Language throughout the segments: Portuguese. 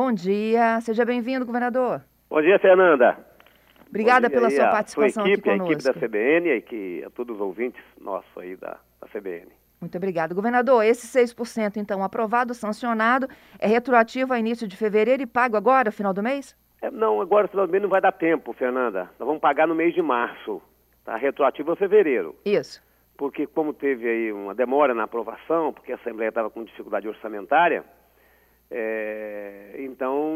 Bom dia, seja bem-vindo, governador. Bom dia, Fernanda. Obrigada pela sua participação sua equipe, aqui conosco. A equipe da CBN e que, a todos os ouvintes nossos aí da, da CBN. Muito obrigado. Governador, esse 6% então aprovado, sancionado, é retroativo a início de fevereiro e pago agora, final do mês? É, não, agora final do mês não vai dar tempo, Fernanda. Nós vamos pagar no mês de março, tá? Retroativo a fevereiro. Isso. Porque como teve aí uma demora na aprovação, porque a Assembleia estava com dificuldade orçamentária, é, então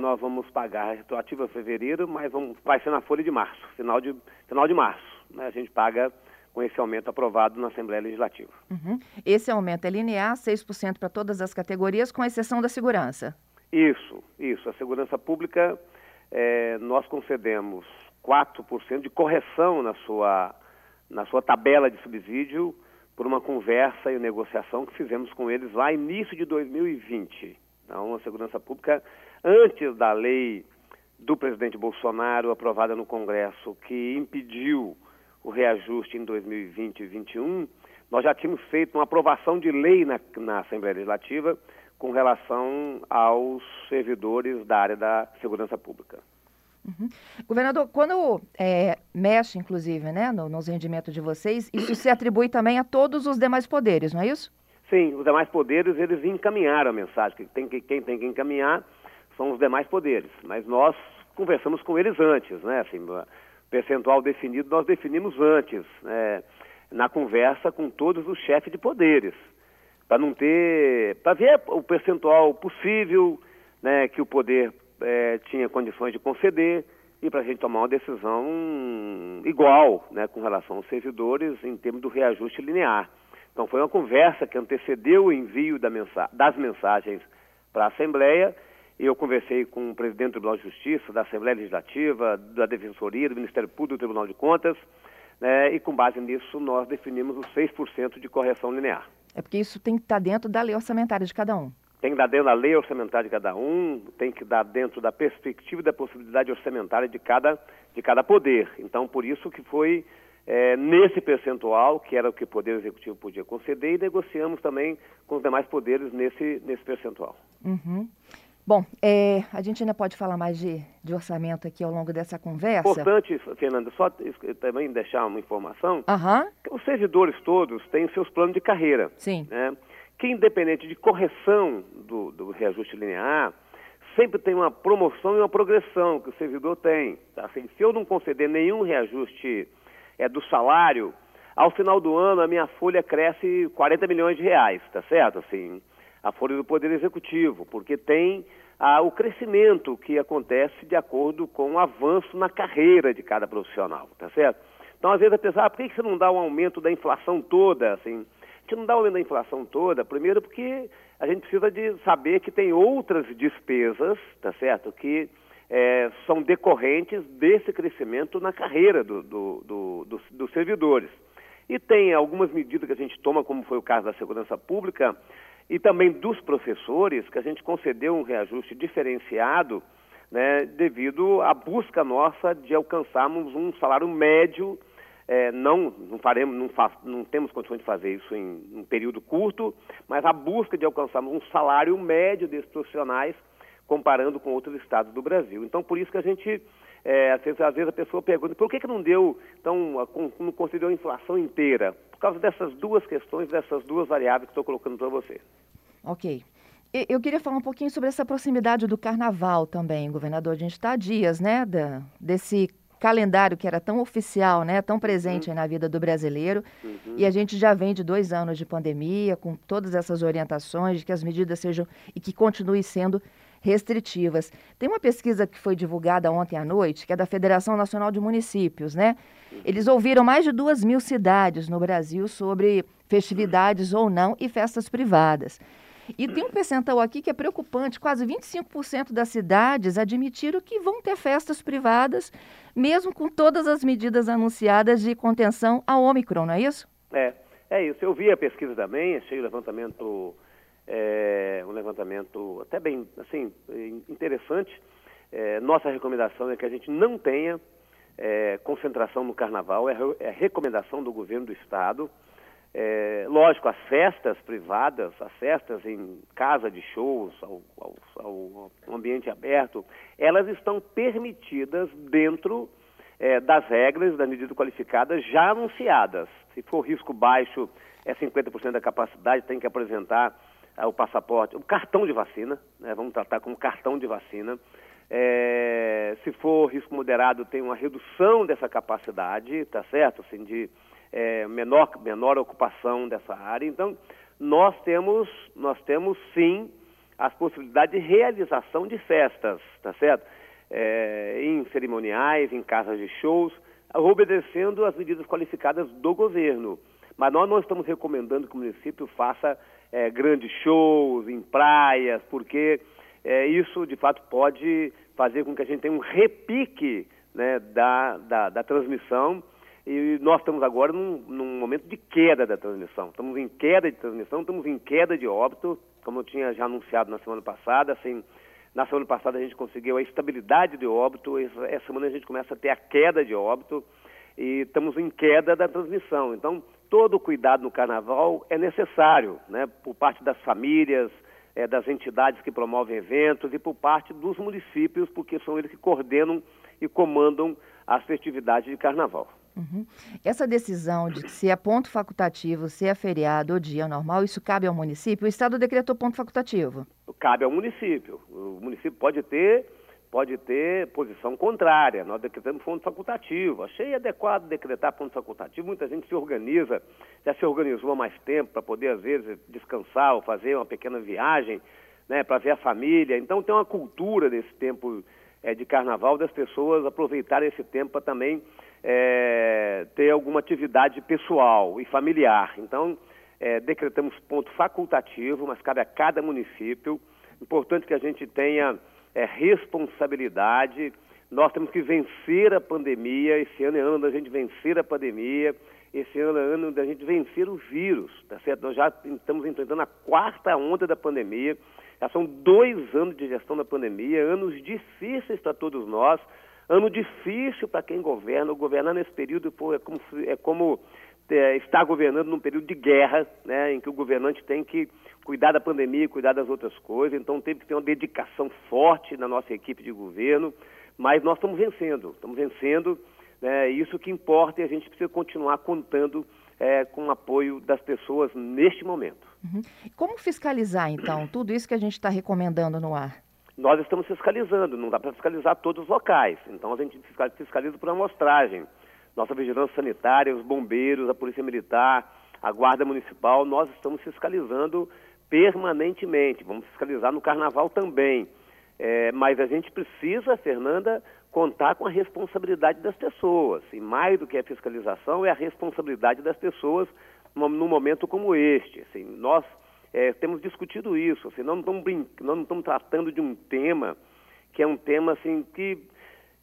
nós vamos pagar retroativo a fevereiro, mas vamos, vai ser na folha de março, final de, final de março. Né? A gente paga com esse aumento aprovado na Assembleia Legislativa. Uhum. Esse aumento é linear, 6% para todas as categorias, com exceção da segurança. Isso, isso. A segurança pública, é, nós concedemos 4% de correção na sua, na sua tabela de subsídio por uma conversa e negociação que fizemos com eles lá início de 2020. Então, a segurança pública, antes da lei do presidente Bolsonaro aprovada no Congresso, que impediu o reajuste em 2020 e 2021, nós já tínhamos feito uma aprovação de lei na, na Assembleia Legislativa com relação aos servidores da área da segurança pública. Uhum. Governador, quando é, mexe, inclusive, né, no, nos rendimentos de vocês, isso se atribui também a todos os demais poderes, não é isso? Sim, os demais poderes, eles encaminharam a mensagem. Que tem que, quem tem que encaminhar são os demais poderes. Mas nós conversamos com eles antes, né? Assim, percentual definido nós definimos antes, né? na conversa com todos os chefes de poderes, para não ter, para ver o percentual possível, né, que o poder é, tinha condições de conceder e para a gente tomar uma decisão igual, né, com relação aos servidores em termos do reajuste linear. Então foi uma conversa que antecedeu o envio da mensa das mensagens para a Assembleia eu conversei com o presidente do Tribunal de Justiça, da Assembleia Legislativa, da Defensoria, do Ministério Público do Tribunal de Contas, né, e com base nisso nós definimos os 6% de correção linear. É porque isso tem que estar dentro da lei orçamentária de cada um. Tem que dar dentro da lei orçamentária de cada um, tem que dar dentro da perspectiva e da possibilidade orçamentária de cada, de cada poder. Então, por isso que foi é, nesse percentual, que era o que o Poder Executivo podia conceder, e negociamos também com os demais poderes nesse, nesse percentual. Uhum. Bom, é, a gente ainda pode falar mais de, de, orçamento aqui ao longo dessa conversa. Importante, Fernanda, só também deixar uma informação. Uhum. os servidores todos têm seus planos de carreira. Sim. Né? Que independente de correção do, do, reajuste linear, sempre tem uma promoção e uma progressão que o servidor tem. Tá? Assim, se eu não conceder nenhum reajuste é, do salário, ao final do ano a minha folha cresce 40 milhões de reais, tá certo? Assim, a folha do Poder Executivo, porque tem ah, o crescimento que acontece de acordo com o avanço na carreira de cada profissional, tá certo? Então, às vezes, a pessoa, ah, por que você não dá um aumento da inflação toda, assim? A gente não dá um aumento da inflação toda, primeiro porque a gente precisa de saber que tem outras despesas, tá certo? Que é, são decorrentes desse crescimento na carreira do, do, do, dos, dos servidores. E tem algumas medidas que a gente toma, como foi o caso da segurança pública, e também dos professores, que a gente concedeu um reajuste diferenciado, né, devido à busca nossa de alcançarmos um salário médio. É, não, não, faremos, não, não, temos condições de fazer isso em um período curto, mas a busca de alcançarmos um salário médio desses profissionais comparando com outros estados do Brasil. Então, por isso que a gente, é, às, vezes, às, vezes, a pessoa pergunta, por que, que não deu, então, não considerou a inflação inteira? causa dessas duas questões, dessas duas variáveis que estou colocando para você. Ok. Eu queria falar um pouquinho sobre essa proximidade do carnaval também, governador. A gente está há dias, né, da, desse calendário que era tão oficial, né, tão presente uhum. na vida do brasileiro. Uhum. E a gente já vem de dois anos de pandemia, com todas essas orientações de que as medidas sejam e que continuem sendo restritivas. Tem uma pesquisa que foi divulgada ontem à noite, que é da Federação Nacional de Municípios, né? Eles ouviram mais de duas mil cidades no Brasil sobre festividades ou não e festas privadas. E tem um percentual aqui que é preocupante: quase 25% das cidades admitiram que vão ter festas privadas, mesmo com todas as medidas anunciadas de contenção ao Ômicron, não é isso? É, é isso. Eu vi a pesquisa também, achei o levantamento é, um levantamento até bem assim interessante. É, nossa recomendação é que a gente não tenha é, concentração no carnaval, é, é recomendação do governo do estado. É, lógico, as festas privadas, as festas em casa de shows, ao, ao, ao, ambiente aberto, elas estão permitidas dentro é, das regras da medida qualificada já anunciadas. Se for risco baixo, é 50% da capacidade, tem que apresentar o passaporte, o cartão de vacina, né, vamos tratar como cartão de vacina. É, se for risco moderado, tem uma redução dessa capacidade, tá certo? Assim, de é, menor, menor ocupação dessa área. Então, nós temos, nós temos sim as possibilidades de realização de festas, tá certo? É, em cerimoniais, em casas de shows, obedecendo às medidas qualificadas do governo. Mas nós não estamos recomendando que o município faça é, grandes shows em praias, porque é, isso de fato pode fazer com que a gente tenha um repique né, da, da, da transmissão e nós estamos agora num, num, momento de queda da transmissão. Estamos em queda de transmissão, estamos em queda de óbito, como eu tinha já anunciado na semana passada. Assim, na semana passada a gente conseguiu a estabilidade de óbito, essa, essa semana a gente começa a ter a queda de óbito e estamos em queda da transmissão. Então, todo o cuidado no carnaval é necessário, né, por parte das famílias, é, das entidades que promovem eventos e por parte dos municípios, porque são eles que coordenam e comandam as festividades de carnaval. Uhum. Essa decisão de se é ponto facultativo, se é feriado ou dia normal, isso cabe ao município? O Estado decretou ponto facultativo? Cabe ao município. O município pode ter, pode ter posição contrária. Nós decretamos ponto facultativo. Achei adequado decretar ponto facultativo. Muita gente se organiza, já se organizou há mais tempo para poder, às vezes, descansar ou fazer uma pequena viagem né, para ver a família. Então tem uma cultura desse tempo é, de carnaval das pessoas aproveitarem esse tempo para também é, ter alguma atividade pessoal e familiar. Então, é, decretamos ponto facultativo, mas cabe a cada município. Importante que a gente tenha é, responsabilidade. Nós temos que vencer a pandemia. Esse ano é ano da gente vencer a pandemia. Esse ano é ano da gente vencer o vírus, tá certo? Nós já estamos enfrentando a quarta onda da pandemia. Já são dois anos de gestão da pandemia, anos difíceis para todos nós. Ano difícil para quem governa. Governar nesse período é como, é como é, estar governando num período de guerra, né, em que o governante tem que cuidar da pandemia, cuidar das outras coisas. Então teve que ter uma dedicação forte na nossa equipe de governo. Mas nós estamos vencendo, estamos vencendo. Né, isso que importa e a gente precisa continuar contando é, com o apoio das pessoas neste momento. Uhum. Como fiscalizar, então, tudo isso que a gente está recomendando no ar? nós estamos fiscalizando, não dá para fiscalizar todos os locais. Então a gente fiscaliza por amostragem. Nossa vigilância sanitária, os bombeiros, a polícia militar, a guarda municipal, nós estamos fiscalizando permanentemente. Vamos fiscalizar no carnaval também. É, mas a gente precisa, Fernanda, contar com a responsabilidade das pessoas. E mais do que a fiscalização, é a responsabilidade das pessoas num momento como este. Assim, nós é, temos discutido isso, assim, nós, não estamos tratando de um tema que é um tema assim que,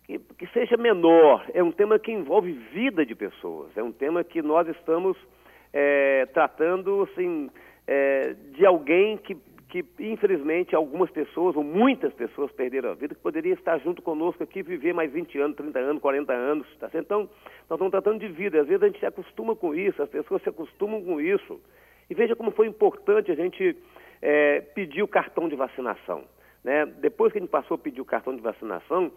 que, que, seja menor, é um tema que envolve vida de pessoas, é um tema que nós estamos é, tratando assim, é, de alguém que, que, infelizmente, algumas pessoas, ou muitas pessoas perderam a vida, que poderia estar junto conosco aqui, viver mais 20 anos, 30 anos, 40 anos. Tá? Então, nós estamos tratando de vida, às vezes a gente se acostuma com isso, as pessoas se acostumam com isso. E veja como foi importante a gente é, pedir o cartão de vacinação. Né? Depois que a gente passou a pedir o cartão de vacinação,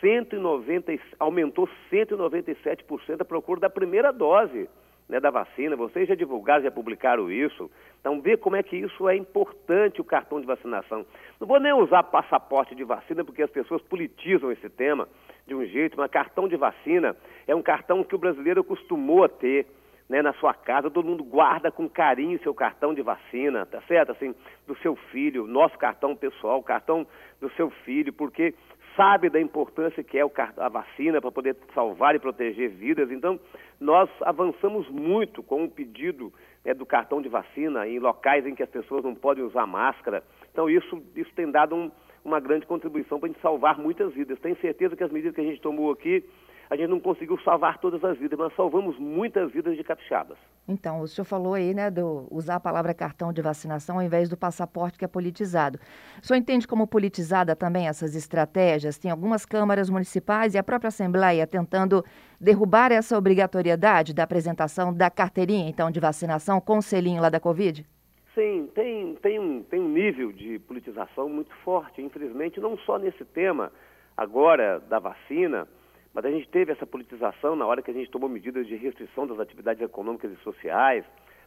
190, aumentou 197% a procura da primeira dose né, da vacina. Vocês já divulgaram, já publicaram isso. Então, vê como é que isso é importante, o cartão de vacinação. Não vou nem usar passaporte de vacina, porque as pessoas politizam esse tema de um jeito, mas cartão de vacina é um cartão que o brasileiro acostumou a ter né, na sua casa, todo mundo guarda com carinho seu cartão de vacina, tá certo? Assim, do seu filho, nosso cartão pessoal, o cartão do seu filho, porque sabe da importância que é a vacina para poder salvar e proteger vidas. Então, nós avançamos muito com o pedido né, do cartão de vacina em locais em que as pessoas não podem usar máscara. Então, isso, isso tem dado um, uma grande contribuição para a gente salvar muitas vidas. Tenho certeza que as medidas que a gente tomou aqui a gente não conseguiu salvar todas as vidas, mas salvamos muitas vidas de capixabas. Então, o senhor falou aí, né, do usar a palavra cartão de vacinação ao invés do passaporte que é politizado. O senhor entende como politizada também essas estratégias? Tem algumas câmaras municipais e a própria Assembleia tentando derrubar essa obrigatoriedade da apresentação da carteirinha, então, de vacinação com o selinho lá da Covid? Sim, tem, tem, um, tem um nível de politização muito forte, infelizmente, não só nesse tema agora da vacina, mas a gente teve essa politização na hora que a gente tomou medidas de restrição das atividades econômicas e sociais,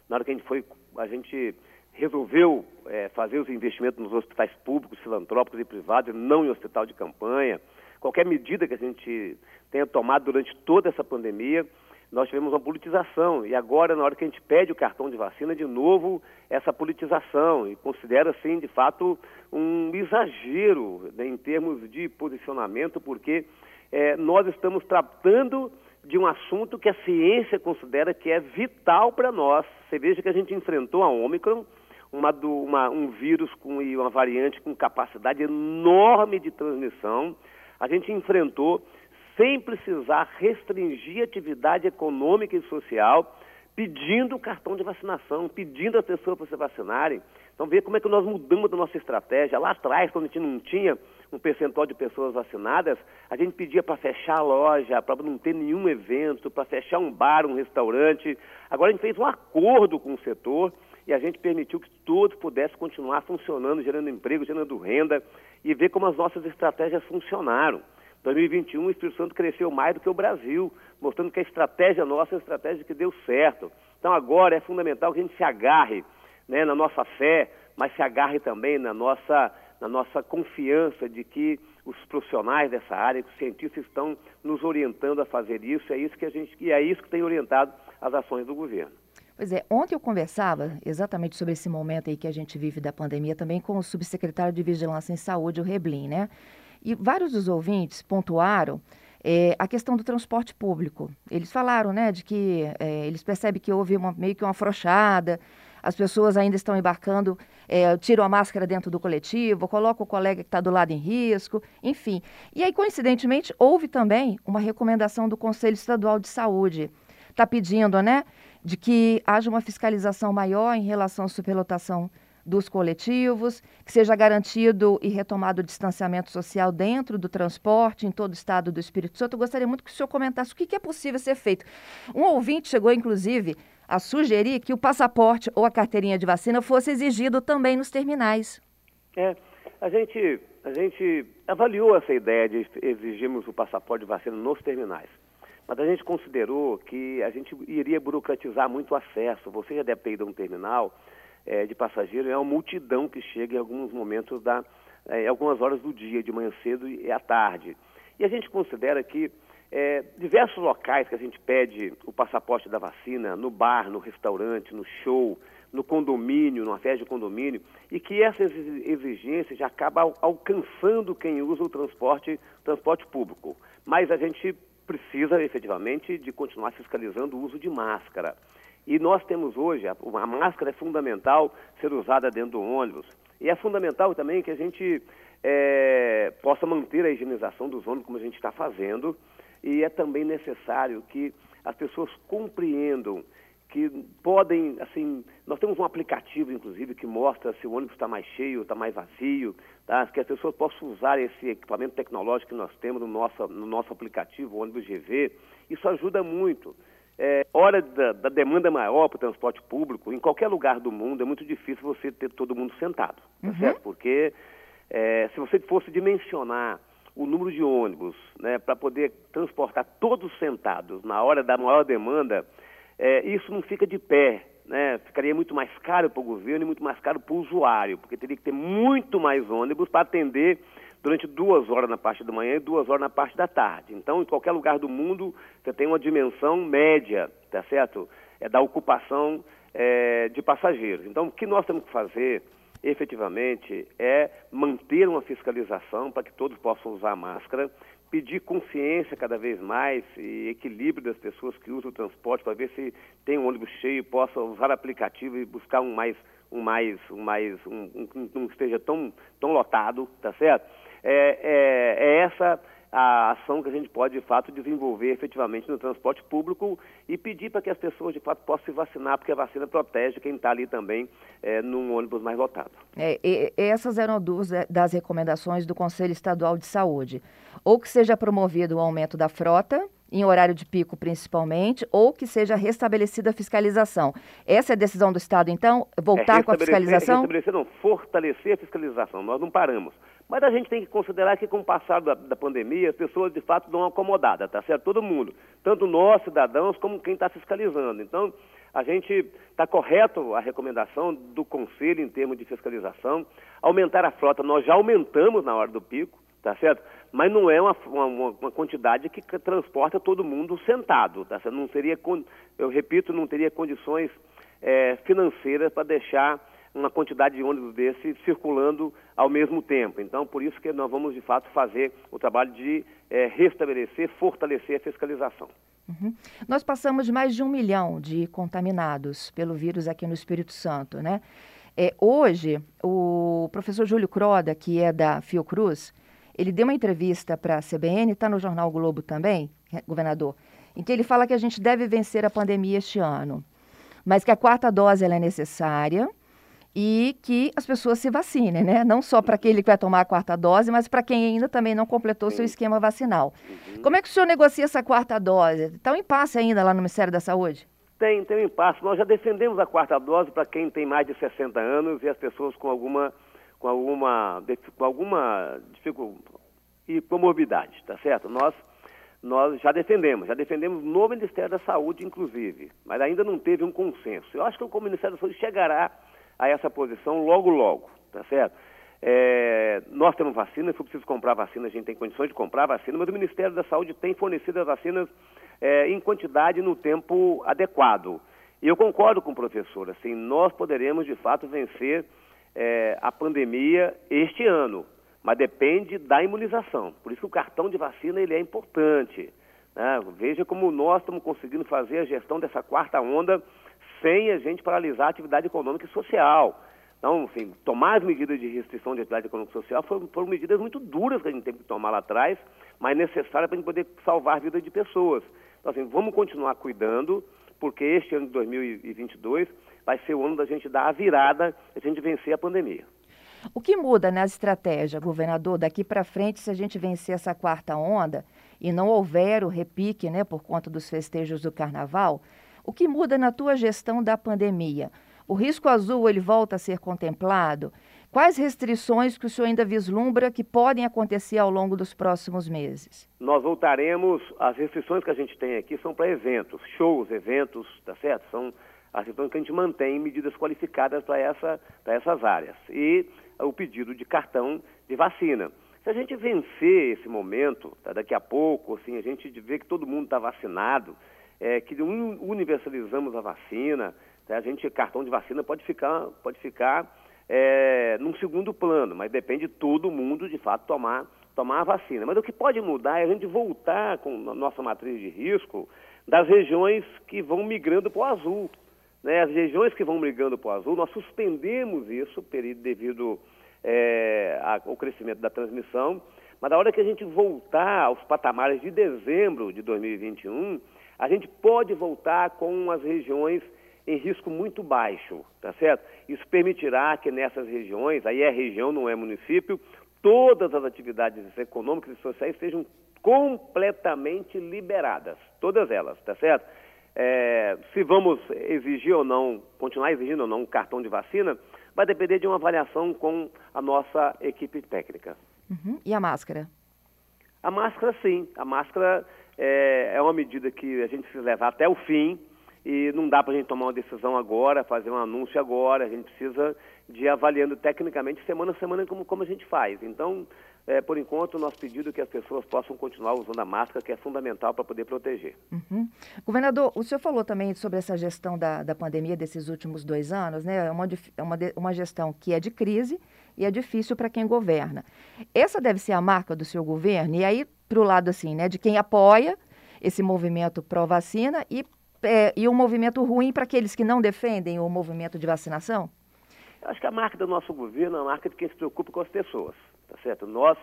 na hora que a gente foi, a gente resolveu é, fazer os investimentos nos hospitais públicos, filantrópicos e privados, não em hospital de campanha. Qualquer medida que a gente tenha tomado durante toda essa pandemia, nós tivemos uma politização. E agora, na hora que a gente pede o cartão de vacina, de novo, essa politização. E considera, assim, de fato, um exagero né, em termos de posicionamento, porque é, nós estamos tratando de um assunto que a ciência considera que é vital para nós. Você veja que a gente enfrentou a Ômicron, uma, uma, um vírus com e uma variante com capacidade enorme de transmissão. A gente enfrentou sem precisar restringir atividade econômica e social, pedindo o cartão de vacinação, pedindo as pessoas para se vacinarem. Então, veja como é que nós mudamos a nossa estratégia. Lá atrás, quando a gente não tinha um percentual de pessoas vacinadas, a gente pedia para fechar a loja, para não ter nenhum evento, para fechar um bar, um restaurante. Agora a gente fez um acordo com o setor e a gente permitiu que todos pudessem continuar funcionando, gerando emprego, gerando renda e ver como as nossas estratégias funcionaram. 2021 o Espírito Santo cresceu mais do que o Brasil, mostrando que a estratégia nossa é uma estratégia que deu certo. Então agora é fundamental que a gente se agarre né, na nossa fé, mas se agarre também na nossa, na nossa confiança de que os profissionais dessa área, que os cientistas estão nos orientando a fazer isso, é isso que a gente, e é isso que tem orientado as ações do governo. Pois é, ontem eu conversava exatamente sobre esse momento aí que a gente vive da pandemia também com o subsecretário de Vigilância em Saúde, o Reblin, né? E vários dos ouvintes pontuaram é, a questão do transporte público. Eles falaram, né, de que é, eles percebem que houve uma, meio que uma afrouxada, as pessoas ainda estão embarcando, é, tiram a máscara dentro do coletivo, colocam o colega que está do lado em risco, enfim. E aí, coincidentemente, houve também uma recomendação do Conselho Estadual de Saúde. Está pedindo, né, de que haja uma fiscalização maior em relação à superlotação dos coletivos, que seja garantido e retomado o distanciamento social dentro do transporte em todo o estado do Espírito Santo. Eu gostaria muito que o senhor comentasse o que é possível ser feito. Um ouvinte chegou, inclusive, a sugerir que o passaporte ou a carteirinha de vacina fosse exigido também nos terminais. É, a gente, a gente avaliou essa ideia de exigirmos o passaporte de vacina nos terminais. Mas a gente considerou que a gente iria burocratizar muito o acesso. Você já deve ter ido a um terminal, é, de passageiros, é uma multidão que chega em alguns momentos da, é, algumas horas do dia, de manhã cedo e à tarde. E a gente considera que é, diversos locais que a gente pede o passaporte da vacina, no bar, no restaurante, no show, no condomínio, numa festa de condomínio, e que essas exigências já acabam alcançando quem usa o transporte, transporte público. Mas a gente precisa efetivamente de continuar fiscalizando o uso de máscara. E nós temos hoje, a, máscara é fundamental ser usada dentro do ônibus. E é fundamental também que a gente é, possa manter a higienização dos ônibus como a gente está fazendo. E é também necessário que as pessoas compreendam que podem, assim, nós temos um aplicativo, inclusive, que mostra se o ônibus está mais cheio, está mais vazio, tá? que as pessoas possam usar esse equipamento tecnológico que nós temos no nosso, no nosso aplicativo, o ônibus GV. Isso ajuda muito é, hora da, da demanda maior para o transporte público, em qualquer lugar do mundo, é muito difícil você ter todo mundo sentado, tá uhum. certo? Porque é, se você fosse dimensionar o número de ônibus né, para poder transportar todos sentados na hora da maior demanda, é, isso não fica de pé, né? Ficaria muito mais caro para o governo e muito mais caro para o usuário, porque teria que ter muito mais ônibus para atender durante duas horas na parte da manhã e duas horas na parte da tarde. Então, em qualquer lugar do mundo, você tem uma dimensão média, tá certo? É da ocupação é, de passageiros. Então, o que nós temos que fazer, efetivamente, é manter uma fiscalização para que todos possam usar máscara, pedir consciência cada vez mais e equilíbrio das pessoas que usam o transporte para ver se tem um ônibus cheio, possa usar aplicativo e buscar um mais um mais um mais um, um, um esteja tão tão lotado, tá certo? é, é, é essa a ação que a gente pode, de fato, desenvolver efetivamente no transporte público e pedir para que as pessoas, de fato, possam se vacinar, porque a vacina protege quem está ali também é, num ônibus mais lotado. É, essas eram duas é, das recomendações do Conselho Estadual de Saúde. Ou que seja promovido o aumento da frota em horário de pico principalmente, ou que seja restabelecida a fiscalização. Essa é a decisão do Estado, então? Voltar é com a fiscalização? Restabelecer, não, fortalecer a fiscalização. Nós não paramos. Mas a gente tem que considerar que com o passar da, da pandemia, as pessoas de fato dão uma acomodada, tá certo? Todo mundo. Tanto nós, cidadãos, como quem está fiscalizando. Então, a gente está correto a recomendação do Conselho em termos de fiscalização. Aumentar a frota, nós já aumentamos na hora do pico, tá certo? mas não é uma, uma, uma, quantidade que transporta todo mundo sentado. Tá? Não seria, eu repito, não teria condições é, financeiras para deixar uma quantidade de ônibus desse circulando ao mesmo tempo. Então, por isso que nós vamos, de fato, fazer o trabalho de é, restabelecer, fortalecer a fiscalização. Uhum. Nós passamos mais de um milhão de contaminados pelo vírus aqui no Espírito Santo, né? É, hoje, o professor Júlio Croda, que é da Fiocruz, ele deu uma entrevista para a CBN, está no jornal Globo também, governador, em que ele fala que a gente deve vencer a pandemia este ano, mas que a quarta dose é necessária e que as pessoas se vacinem, né? Não só para aquele que vai tomar a quarta dose, mas para quem ainda também não completou Sim. seu esquema vacinal. Uhum. Como é que o senhor negocia essa quarta dose? Está um impasse ainda lá no Ministério da Saúde? Tem, tem um impasse. Nós já defendemos a quarta dose para quem tem mais de 60 anos e as pessoas com alguma com alguma, com alguma dificuldade e comorbidade, tá certo? Nós, nós já defendemos, já defendemos no Ministério da Saúde, inclusive, mas ainda não teve um consenso. Eu acho que o Ministério da Saúde chegará a essa posição logo, logo, tá certo? É, nós temos vacina, se for preciso comprar vacina, a gente tem condições de comprar vacina, mas o Ministério da Saúde tem fornecido as vacinas é, em quantidade no tempo adequado. E eu concordo com o professor, assim, nós poderemos de fato vencer é, a pandemia este ano, mas depende da imunização. Por isso que o cartão de vacina ele é importante. Né? Veja como nós estamos conseguindo fazer a gestão dessa quarta onda sem a gente paralisar a atividade econômica e social. Então, assim, tomar as medidas de restrição de atividade econômica e social foram, foram medidas muito duras que a gente teve que tomar lá atrás, mas necessárias para a gente poder salvar a vida de pessoas. Então, assim, vamos continuar cuidando, porque este ano de 2022 vai ser o ano da gente dar a virada, a gente vencer a pandemia. O que muda na estratégia, governador, daqui para frente, se a gente vencer essa quarta onda e não houver o repique, né, por conta dos festejos do carnaval, o que muda na tua gestão da pandemia? O risco azul ele volta a ser contemplado? Quais restrições que o senhor ainda vislumbra que podem acontecer ao longo dos próximos meses? Nós voltaremos, as restrições que a gente tem aqui são para eventos, shows, eventos, tá certo? São as restrições que a gente mantém medidas qualificadas para essa, essas áreas. E o pedido de cartão de vacina. Se a gente vencer esse momento, tá, daqui a pouco, assim, a gente vê que todo mundo está vacinado, é, que universalizamos a vacina, tá, a gente, cartão de vacina pode ficar, pode ficar é, num segundo plano, mas depende de todo mundo, de fato, tomar, tomar a vacina. Mas o que pode mudar é a gente voltar com a nossa matriz de risco das regiões que vão migrando para o azul. Né? As regiões que vão migrando para o azul, nós suspendemos isso devido é, ao crescimento da transmissão, mas na hora que a gente voltar aos patamares de dezembro de 2021, a gente pode voltar com as regiões em risco muito baixo, tá certo? Isso permitirá que nessas regiões, aí é região, não é município, todas as atividades econômicas e sociais sejam completamente liberadas, todas elas, tá certo? É, se vamos exigir ou não, continuar exigindo ou não um cartão de vacina, vai depender de uma avaliação com a nossa equipe técnica. Uhum. E a máscara? A máscara, sim. A máscara é, é uma medida que a gente precisa levar até o fim e não dá para a gente tomar uma decisão agora, fazer um anúncio agora. A gente precisa de ir avaliando tecnicamente semana a semana como, como a gente faz. Então, é, por enquanto, o nosso pedido é que as pessoas possam continuar usando a máscara, que é fundamental para poder proteger. Uhum. Governador, o senhor falou também sobre essa gestão da, da pandemia desses últimos dois anos, né? É uma, é uma, uma gestão que é de crise e é difícil para quem governa. Essa deve ser a marca do seu governo, e aí, para o lado assim, né, de quem apoia esse movimento pró-vacina e, é, e um movimento ruim para aqueles que não defendem o movimento de vacinação? Eu acho que a marca do nosso governo é a marca de quem se preocupa com as pessoas tá certo? Nós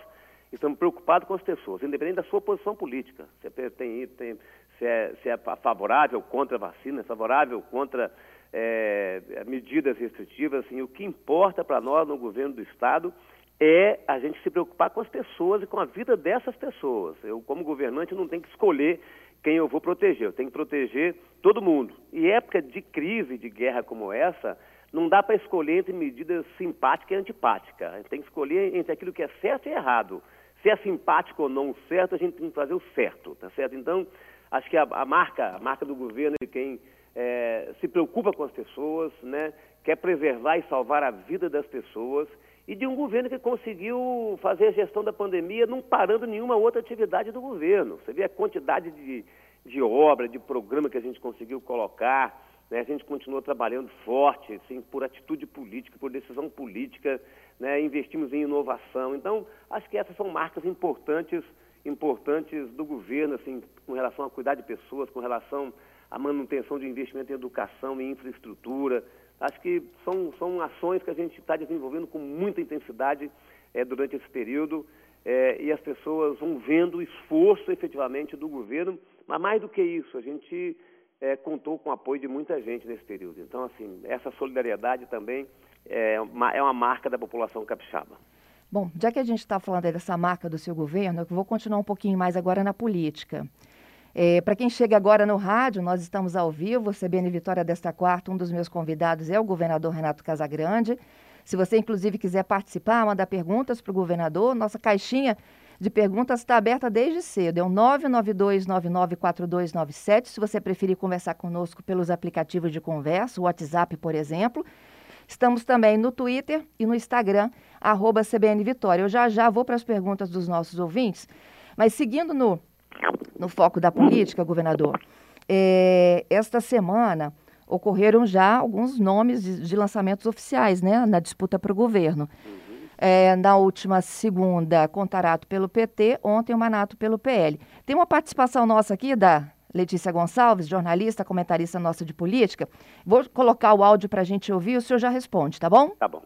estamos preocupados com as pessoas, independente da sua posição política. Se é, tem, tem, se é, se é favorável contra a vacina, favorável contra é, medidas restritivas, assim, o que importa para nós no governo do Estado é a gente se preocupar com as pessoas e com a vida dessas pessoas. Eu, como governante, não tenho que escolher quem eu vou proteger. Eu tenho que proteger todo mundo. E época de crise, de guerra como essa, não dá para escolher entre medidas simpática e antipática. A gente tem que escolher entre aquilo que é certo e errado. Se é simpático ou não certo, a gente tem que fazer o certo, tá certo? Então, acho que a, a marca, a marca do governo de quem é, se preocupa com as pessoas, né, quer preservar e salvar a vida das pessoas e de um governo que conseguiu fazer a gestão da pandemia não parando nenhuma outra atividade do governo. Você vê a quantidade de, de obra, de programa que a gente conseguiu colocar, né? a gente continuou trabalhando forte, assim, por atitude política, por decisão política, né? investimos em inovação. Então, acho que essas são marcas importantes, importantes do governo, assim, com relação a cuidar de pessoas, com relação à manutenção de investimento em educação e infraestrutura, Acho que são, são ações que a gente está desenvolvendo com muita intensidade é, durante esse período é, e as pessoas vão vendo o esforço efetivamente do governo, mas mais do que isso, a gente é, contou com o apoio de muita gente nesse período. Então, assim, essa solidariedade também é uma, é uma marca da população capixaba. Bom, já que a gente está falando dessa marca do seu governo, eu vou continuar um pouquinho mais agora na política. É, Para quem chega agora no rádio, nós estamos ao vivo, CBN Vitória desta quarta. Um dos meus convidados é o governador Renato Casagrande. Se você, inclusive, quiser participar, mandar perguntas para o governador, nossa caixinha de perguntas está aberta desde cedo. É o 992994297. Se você preferir conversar conosco pelos aplicativos de conversa, o WhatsApp, por exemplo. Estamos também no Twitter e no Instagram, arroba CBN Vitória. Eu já já vou para as perguntas dos nossos ouvintes, mas seguindo no no foco da política, governador. É, esta semana ocorreram já alguns nomes de, de lançamentos oficiais né, na disputa para o governo. É, na última segunda, Contarato pelo PT, ontem o Manato pelo PL. Tem uma participação nossa aqui da Letícia Gonçalves, jornalista, comentarista nossa de política. Vou colocar o áudio para a gente ouvir, o senhor já responde, tá bom? Tá bom.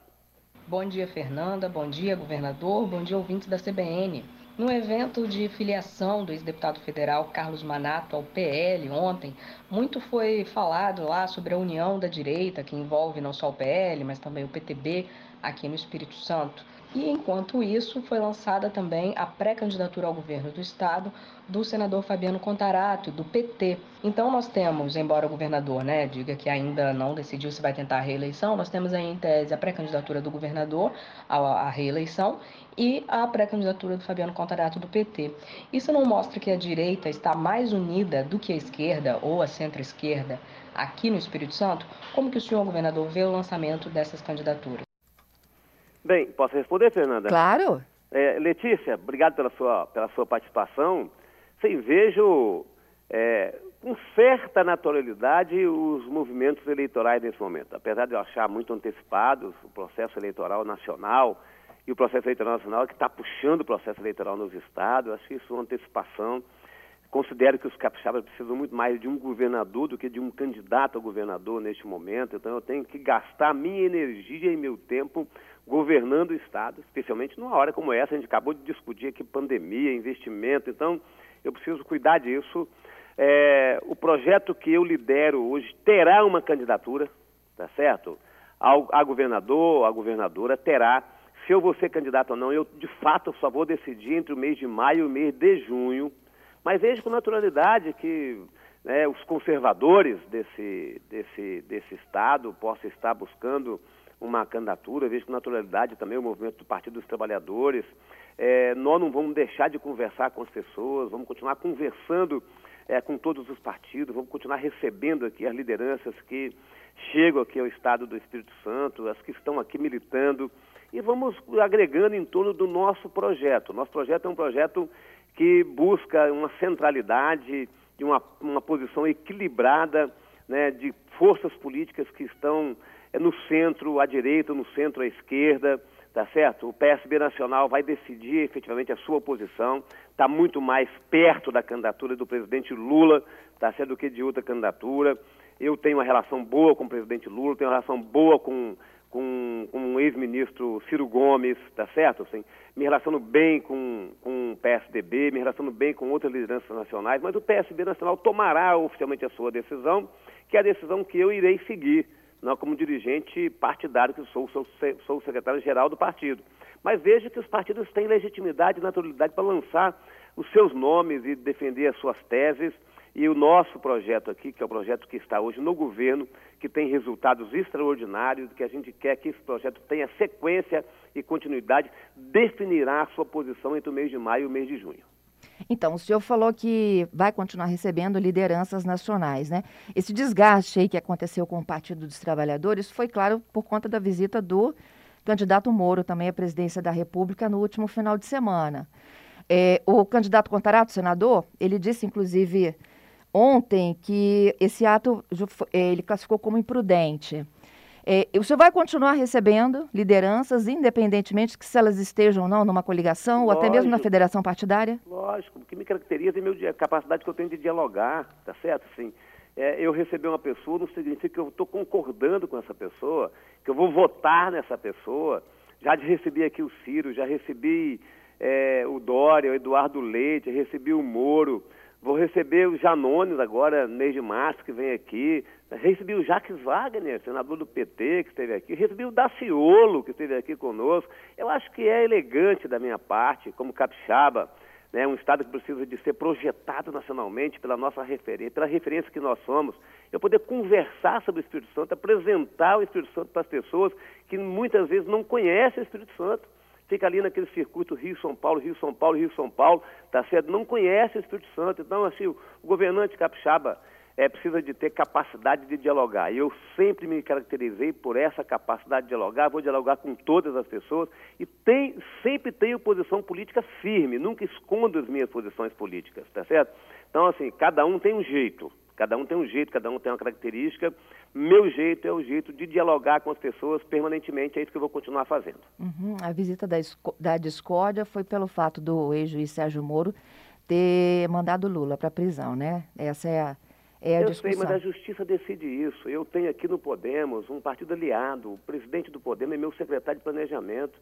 Bom dia, Fernanda. Bom dia, governador. Bom dia, ouvintes da CBN. No evento de filiação do ex-deputado federal Carlos Manato ao PL ontem, muito foi falado lá sobre a união da direita, que envolve não só o PL, mas também o PTB aqui no Espírito Santo. E enquanto isso, foi lançada também a pré-candidatura ao governo do estado do senador Fabiano Contarato, do PT. Então nós temos, embora o governador né, diga que ainda não decidiu se vai tentar a reeleição, nós temos aí em tese a pré-candidatura do governador à reeleição e a pré-candidatura do Fabiano Contarato do PT. Isso não mostra que a direita está mais unida do que a esquerda ou a centro-esquerda aqui no Espírito Santo? Como que o senhor governador vê o lançamento dessas candidaturas? Bem, posso responder, Fernanda? Claro. É, Letícia, obrigado pela sua, pela sua participação. Sim, vejo é, com certa naturalidade os movimentos eleitorais nesse momento. Apesar de eu achar muito antecipados o processo eleitoral nacional e o processo eleitoral nacional que está puxando o processo eleitoral nos estados, acho que isso uma antecipação. Considero que os capixabas precisam muito mais de um governador do que de um candidato a governador neste momento. Então eu tenho que gastar minha energia e meu tempo governando o Estado, especialmente numa hora como essa, a gente acabou de discutir aqui pandemia, investimento, então eu preciso cuidar disso. É, o projeto que eu lidero hoje terá uma candidatura, tá certo? Ao, a governador, a governadora terá. Se eu vou ser candidato ou não, eu de fato só vou decidir entre o mês de maio e o mês de junho. Mas vejo com naturalidade que né, os conservadores desse, desse, desse Estado possam estar buscando uma candidatura, vejo com naturalidade também o movimento do Partido dos Trabalhadores. É, nós não vamos deixar de conversar com as pessoas, vamos continuar conversando é, com todos os partidos, vamos continuar recebendo aqui as lideranças que chegam aqui ao Estado do Espírito Santo, as que estão aqui militando, e vamos agregando em torno do nosso projeto. Nosso projeto é um projeto que busca uma centralidade e uma, uma posição equilibrada né, de forças políticas que estão é no centro à direita, no centro à esquerda, tá certo? O PSB Nacional vai decidir efetivamente a sua posição, está muito mais perto da candidatura do presidente Lula, tá certo, do que de outra candidatura. Eu tenho uma relação boa com o presidente Lula, tenho uma relação boa com, com, com o ex-ministro Ciro Gomes, tá certo? Assim, me relaciono bem com, com o PSDB, me relaciono bem com outras lideranças nacionais, mas o PSB Nacional tomará oficialmente a sua decisão, que é a decisão que eu irei seguir não como dirigente partidário que sou, sou, sou secretário-geral do partido. Mas veja que os partidos têm legitimidade e naturalidade para lançar os seus nomes e defender as suas teses. E o nosso projeto aqui, que é o projeto que está hoje no governo, que tem resultados extraordinários, que a gente quer que esse projeto tenha sequência e continuidade, definirá a sua posição entre o mês de maio e o mês de junho. Então, o senhor falou que vai continuar recebendo lideranças nacionais, né? Esse desgaste aí que aconteceu com o Partido dos Trabalhadores foi, claro, por conta da visita do candidato Moro também à presidência da República no último final de semana. É, o candidato Contarato, senador, ele disse, inclusive, ontem que esse ato é, ele classificou como imprudente. É, o senhor vai continuar recebendo lideranças, independentemente que se elas estejam ou não numa coligação Lógico. ou até mesmo na federação partidária? Lógico, o que me caracteriza é a capacidade que eu tenho de dialogar, tá certo? Assim, é, eu receber uma pessoa não significa que eu estou concordando com essa pessoa, que eu vou votar nessa pessoa. Já recebi aqui o Ciro, já recebi é, o Dória, o Eduardo Leite, recebi o Moro. Vou receber o Janones agora, mês de março, que vem aqui. Recebi o Jacques Wagner, senador do PT, que esteve aqui. Recebi o Daciolo, que esteve aqui conosco. Eu acho que é elegante da minha parte, como capixaba, né, um Estado que precisa de ser projetado nacionalmente pela nossa referência, pela referência que nós somos. Eu poder conversar sobre o Espírito Santo, apresentar o Espírito Santo para as pessoas que muitas vezes não conhecem o Espírito Santo fica ali naquele circuito Rio-São Paulo, Rio-São Paulo, Rio-São Paulo, tá certo? Não conhece o Espírito Santo. Então, assim, o, governante capixaba é, precisa de ter capacidade de dialogar. E eu sempre me caracterizei por essa capacidade de dialogar, vou dialogar com todas as pessoas e tem, sempre tenho posição política firme, nunca escondo as minhas posições políticas, tá certo? Então, assim, cada um tem um jeito, cada um tem um jeito, cada um tem uma característica meu jeito é o jeito de dialogar com as pessoas permanentemente, é isso que eu vou continuar fazendo. Uhum. A visita da, da discórdia foi pelo fato do ex-juiz Sérgio Moro ter mandado Lula para a prisão, né? Essa é a, é a eu discussão. sei, mas a justiça decide isso. Eu tenho aqui no Podemos um partido aliado, o presidente do Podemos é meu secretário de planejamento.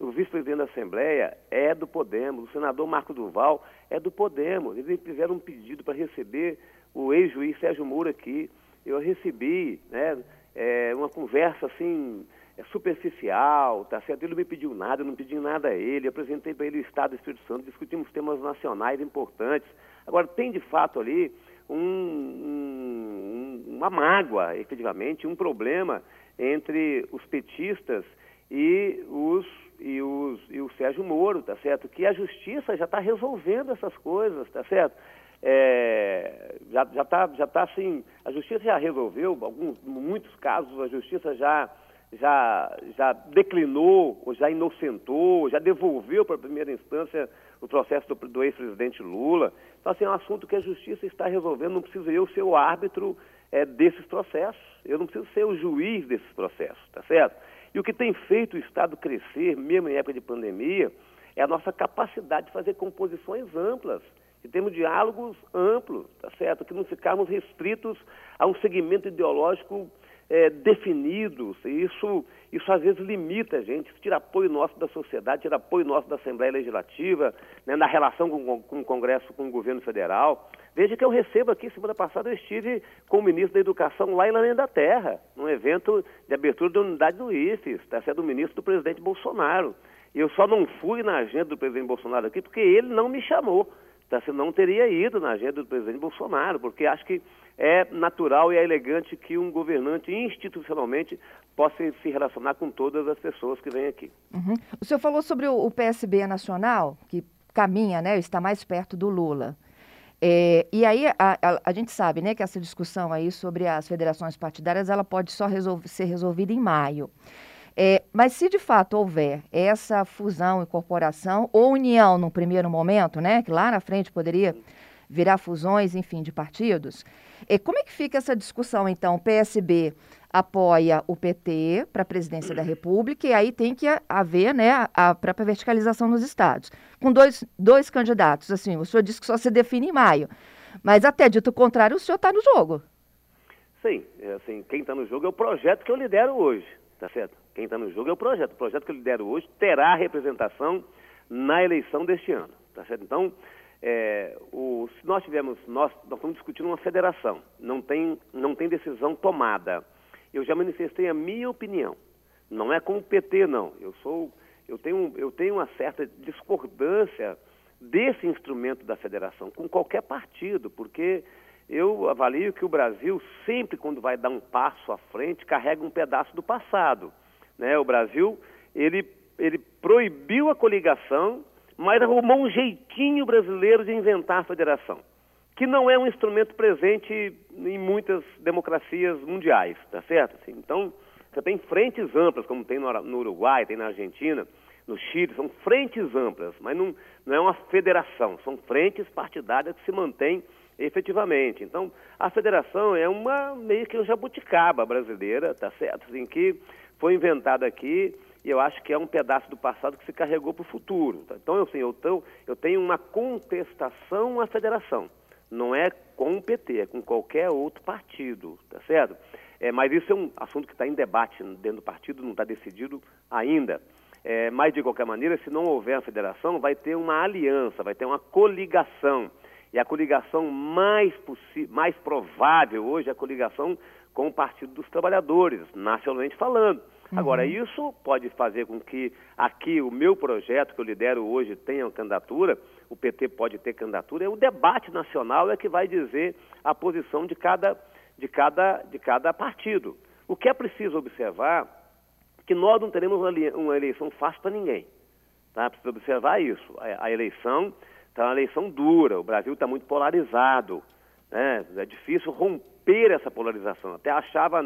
O vice-presidente da Assembleia é do Podemos, o senador Marco Duval é do Podemos. Eles fizeram um pedido para receber o ex-juiz Sérgio Moro aqui eu recebi né, é, uma conversa assim é, superficial, tá certo? Ele não me pediu nada, eu não pedi nada a ele, eu apresentei para ele o Estado do Espírito Santo, discutimos temas nacionais importantes. Agora, tem de fato ali um, um, uma mágoa, efetivamente, um problema entre os petistas e os e, os, e o Sérgio Moro, tá certo? Que a justiça já está resolvendo essas coisas, tá certo? É, já já está já tá assim, a justiça já resolveu alguns muitos casos a justiça já já já declinou ou já inocentou, já devolveu para a primeira instância o processo do, do ex-presidente Lula. Então assim, é um assunto que a justiça está resolvendo, não preciso eu ser o árbitro é, desses processos. Eu não preciso ser o juiz desses processos, tá certo? E o que tem feito o Estado crescer, mesmo em época de pandemia, é a nossa capacidade de fazer composições amplas que temos diálogos amplos, tá certo? Que não ficarmos restritos a um segmento ideológico é, definido. Isso, isso às vezes limita a gente, tira apoio nosso da sociedade, tira apoio nosso da Assembleia Legislativa, né, na relação com, com o Congresso, com o governo federal. Veja que eu recebo aqui, semana passada eu estive com o ministro da Educação lá em Laném da Terra, num evento de abertura da unidade do IFES, tá certo? Do ministro do presidente Bolsonaro. Eu só não fui na agenda do presidente Bolsonaro aqui porque ele não me chamou. Tá, senão teria ido na agenda do presidente Bolsonaro, porque acho que é natural e é elegante que um governante institucionalmente possa se relacionar com todas as pessoas que vêm aqui. Uhum. O senhor falou sobre o, PSB nacional, que caminha, né, está mais perto do Lula. É, e aí a, a, a, gente sabe né, que essa discussão aí sobre as federações partidárias ela pode só ser resolvida em maio. É, mas se de fato houver essa fusão, incorporação ou união no primeiro momento, né, que lá na frente poderia virar fusões, enfim, de partidos, é, como é que fica essa discussão, então? O PSB apoia o PT para a presidência da República e aí tem que haver né, a, própria verticalização nos estados. Com dois, dois candidatos, assim, o senhor disse que só se define em maio, mas até dito o contrário, o senhor está no jogo. Sim, é assim, quem está no jogo é o projeto que eu lidero hoje, tá certo? Quem está no jogo é o projeto. O projeto que eu lidero hoje terá representação na eleição deste ano. Tá certo? Então, é, o, se nós tivermos, nós, nós estamos discutindo uma federação, não tem, não tem decisão tomada. Eu já manifestei a minha opinião. Não é com o PT, não. Eu sou, eu tenho, eu tenho uma certa discordância desse instrumento da federação com qualquer partido, porque eu avalio que o Brasil sempre, quando vai dar um passo à frente, carrega um pedaço do passado. Né? O Brasil, ele, ele proibiu a coligação, mas arrumou um jeitinho brasileiro de inventar a federação, que não é um instrumento presente em muitas democracias mundiais, tá certo? Assim, então, você tem frentes amplas, como tem no Uruguai, tem na Argentina, no Chile, são frentes amplas, mas não, não é uma federação, são frentes partidárias que se mantêm efetivamente. Então, a federação é uma meio que um jabuticaba brasileira, tá certo? Assim, que foi inventada aqui e eu acho que é um pedaço do passado que se carregou para o futuro. Tá? Então, assim, eu, tô, eu tenho uma contestação à federação. Não é com o PT, é com qualquer outro partido, tá certo? É, mas isso é um assunto que está em debate dentro do partido, não está decidido ainda. É, mas, de qualquer maneira, se não houver a federação, vai ter uma aliança, vai ter uma coligação. E a coligação mais, mais provável hoje é a coligação com o Partido dos Trabalhadores, nacionalmente falando. Uhum. Agora, isso pode fazer com que aqui o meu projeto que eu lidero hoje tenha candidatura, o PT pode ter candidatura, é o debate nacional é que vai dizer a posição de cada, de cada, de cada partido. O que é preciso observar é que nós não teremos uma eleição fácil para ninguém. Tá? Precisa observar isso. A, a eleição Está uma eleição dura, o Brasil está muito polarizado. Né? É difícil romper essa polarização. Até achava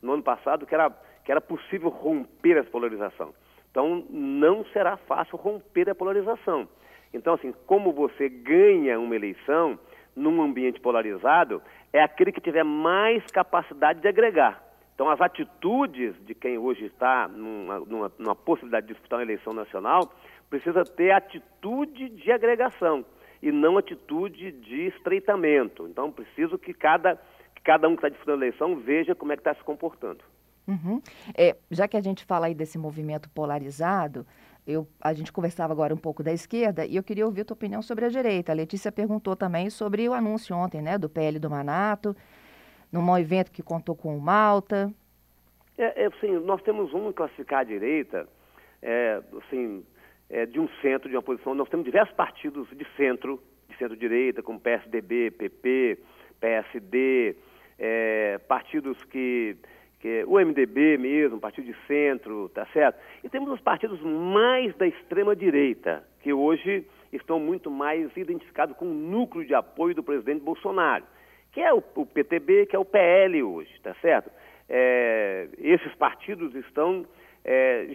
no ano passado que era, que era possível romper essa polarização. Então, não será fácil romper a polarização. Então, assim, como você ganha uma eleição num ambiente polarizado, é aquele que tiver mais capacidade de agregar. Então, as atitudes de quem hoje está numa, numa, numa possibilidade de disputar uma eleição nacional precisa ter atitude de agregação e não atitude de estreitamento. Então, preciso que cada, que cada um que está disputando a eleição veja como é que está se comportando. Uhum. É, já que a gente fala aí desse movimento polarizado, eu, a gente conversava agora um pouco da esquerda e eu queria ouvir a tua opinião sobre a direita. A Letícia perguntou também sobre o anúncio ontem, né, do PL do Manato, num evento que contou com o Malta. É, é assim, nós temos um classificar a direita, é, assim, é, de um centro, de uma posição. Nós temos diversos partidos de centro, de centro-direita, como PSDB, PP, PSD, é, partidos que, que. O MDB mesmo, partido de centro, tá certo? E temos os partidos mais da extrema-direita, que hoje estão muito mais identificados com o núcleo de apoio do presidente Bolsonaro, que é o, o PTB, que é o PL hoje, tá certo? É, esses partidos estão é,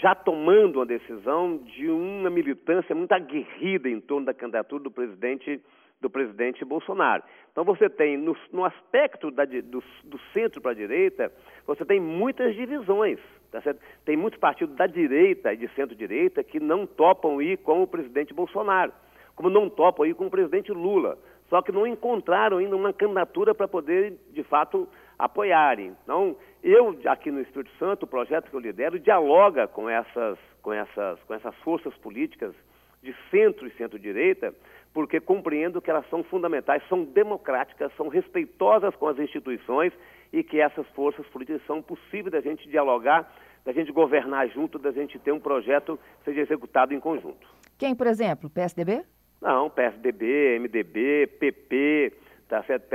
já, tomando uma decisão de uma militância muito aguerrida em torno da candidatura do presidente do presidente Bolsonaro. Então você tem no, no aspecto da, do, do, centro para a direita, você tem muitas divisões, tá? Tem muitos partidos da direita e de centro-direita que não topam ir com o presidente Bolsonaro, como não topam ir com o presidente Lula, só que não encontraram ainda uma candidatura para poder, de fato, apoiarem. Então, eu, aqui no Espírito Santo, o projeto que eu lidero dialoga com essas, com essas, com essas forças políticas de centro e centro-direita, porque compreendo que elas são fundamentais, são democráticas, são respeitosas com as instituições e que essas forças políticas são possíveis da gente dialogar, da gente governar junto, da gente ter um projeto que seja executado em conjunto. Quem, por exemplo? PSDB? Não, PSDB, MDB, PP, tá certo?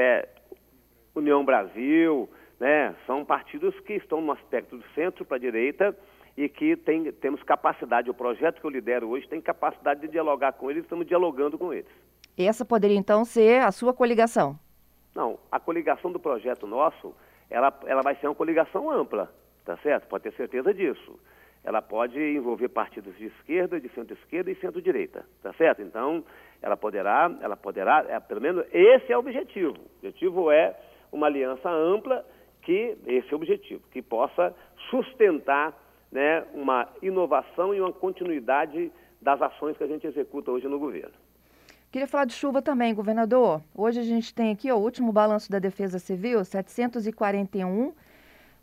União Brasil, né? São partidos que estão no aspecto do centro para a direita e que tem, temos capacidade, o projeto que eu lidero hoje tem capacidade de dialogar com eles, estamos dialogando com eles. Essa poderia então ser a sua coligação? Não, a coligação do projeto nosso, ela, ela vai ser uma coligação ampla, tá certo? Pode ter certeza disso. Ela pode envolver partidos de esquerda, de centro-esquerda e centro-direita, tá certo? Então, ela poderá, ela poderá, é, pelo menos esse é o objetivo. O objetivo é uma aliança ampla que, esse é o objetivo, que possa sustentar né, uma inovação e uma continuidade das ações que a gente executa hoje no governo. Queria falar de chuva também, governador. Hoje a gente tem aqui ó, o último balanço da Defesa Civil, 741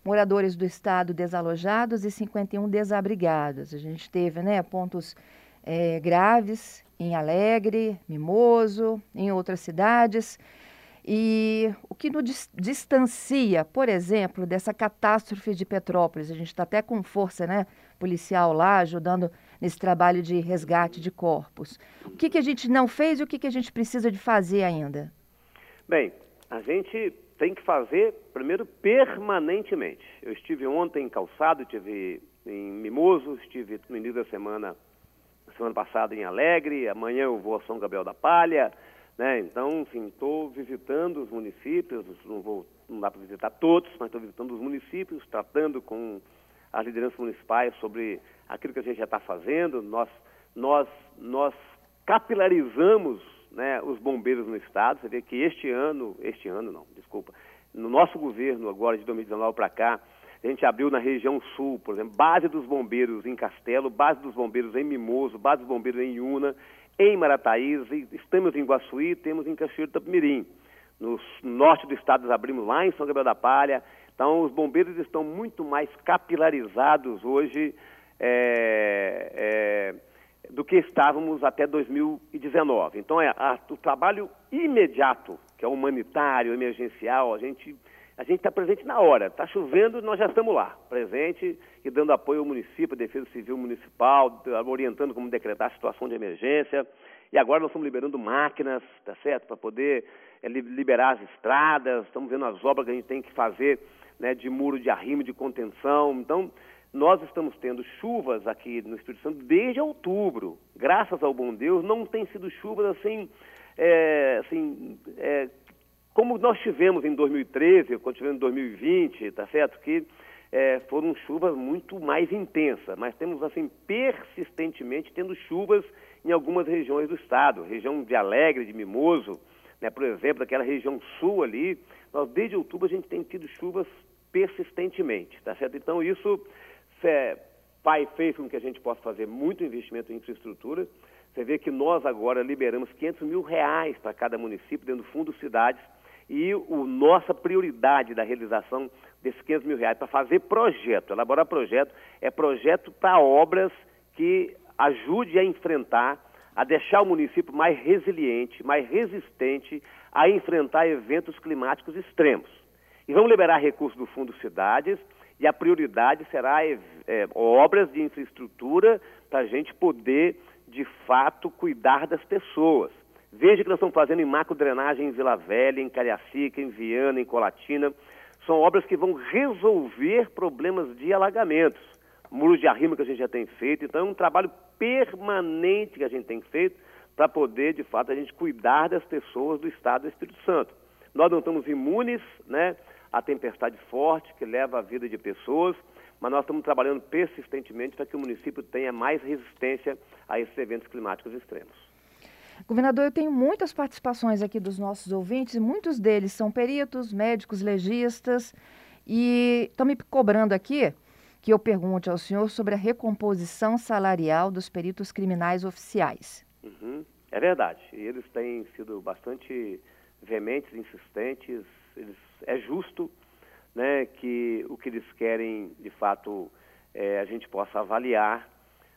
moradores do estado desalojados e 51 desabrigados. A gente teve né, pontos é, graves em Alegre, Mimoso, em outras cidades. E o que nos distancia, por exemplo, dessa catástrofe de Petrópolis, a gente está até com força né, policial lá, ajudando nesse trabalho de resgate de corpos. O que, que a gente não fez e o que, que a gente precisa de fazer ainda? Bem, a gente tem que fazer, primeiro, permanentemente. Eu estive ontem em Calçado, estive em Mimoso, estive no início da semana, semana passada em Alegre, amanhã eu vou a São Gabriel da Palha, né? Então, enfim, estou visitando os municípios, não, vou, não dá para visitar todos, mas estou visitando os municípios, tratando com as lideranças municipais sobre aquilo que a gente já está fazendo. Nós, nós, nós capilarizamos né, os bombeiros no estado. Você vê que este ano, este ano não, desculpa, no nosso governo agora de 2019 para cá, a gente abriu na região sul, por exemplo, base dos bombeiros em Castelo, base dos bombeiros em Mimoso, base dos bombeiros em Iuna, em Marataízes, estamos em Guaçuí, temos em Cachoeiro do Tapimirim. No norte do estado nós abrimos lá em São Gabriel da Palha. Então os bombeiros estão muito mais capilarizados hoje é, é, do que estávamos até 2019. Então, é a, o trabalho imediato, que é humanitário, emergencial, a gente a gente está presente na hora. Está chovendo, nós já estamos lá, presente e dando apoio ao município, à Defesa Civil Municipal, orientando como decretar a situação de emergência. E agora nós estamos liberando máquinas, tá certo? Para poder é, liberar as estradas, estamos vendo as obras que a gente tem que fazer né, de muro de arrimo, de contenção. Então, nós estamos tendo chuvas aqui no Espírito Santo desde outubro. Graças ao bom Deus, não tem sido chuvas assim, é, assim é, como nós tivemos em 2013, quando tivemos em 2020, tá certo? Que é, foram chuvas muito mais intensas, mas temos assim persistentemente tendo chuvas em algumas regiões do estado, região de Alegre, de Mimoso, né, por exemplo, daquela região sul ali, nós desde outubro a gente tem tido chuvas persistentemente, tá certo? Então isso é, pai fez com que a gente possa fazer muito investimento em infraestrutura. Você vê que nós agora liberamos 500 mil reais para cada município dentro do Fundo Cidades e o nossa prioridade da realização desses 500 mil reais para fazer projeto, elaborar projeto, é projeto para obras que ajude a enfrentar, a deixar o município mais resiliente, mais resistente a enfrentar eventos climáticos extremos. E vamos liberar recursos do Fundo Cidades e a prioridade será é, é, obras de infraestrutura para a gente poder, de fato, cuidar das pessoas. Veja que nós estamos fazendo em macro-drenagem em Vila Velha, em Cariacica, em Viana, em Colatina. São obras que vão resolver problemas de alagamentos. Muros de arrimo que a gente já tem feito. Então, é um trabalho permanente que a gente tem feito para poder, de fato, a gente cuidar das pessoas do Estado do Espírito Santo. Nós não estamos imunes, né? a tempestade forte que leva a vida de pessoas, mas nós estamos trabalhando persistentemente para que o município tenha mais resistência a esses eventos climáticos extremos. Governador, eu tenho muitas participações aqui dos nossos ouvintes, e muitos deles são peritos, médicos, legistas, e estão me cobrando aqui que eu pergunte ao senhor sobre a recomposição salarial dos peritos criminais oficiais. Uhum, é verdade. Eles têm sido bastante veementes, insistentes, eles, é justo né, que o que eles querem, de fato, é, a gente possa avaliar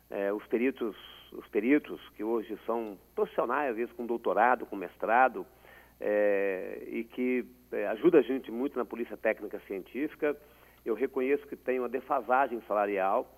é, os peritos, os peritos que hoje são profissionais, às vezes com doutorado, com mestrado, é, e que é, ajuda a gente muito na polícia técnica científica. Eu reconheço que tem uma defasagem salarial,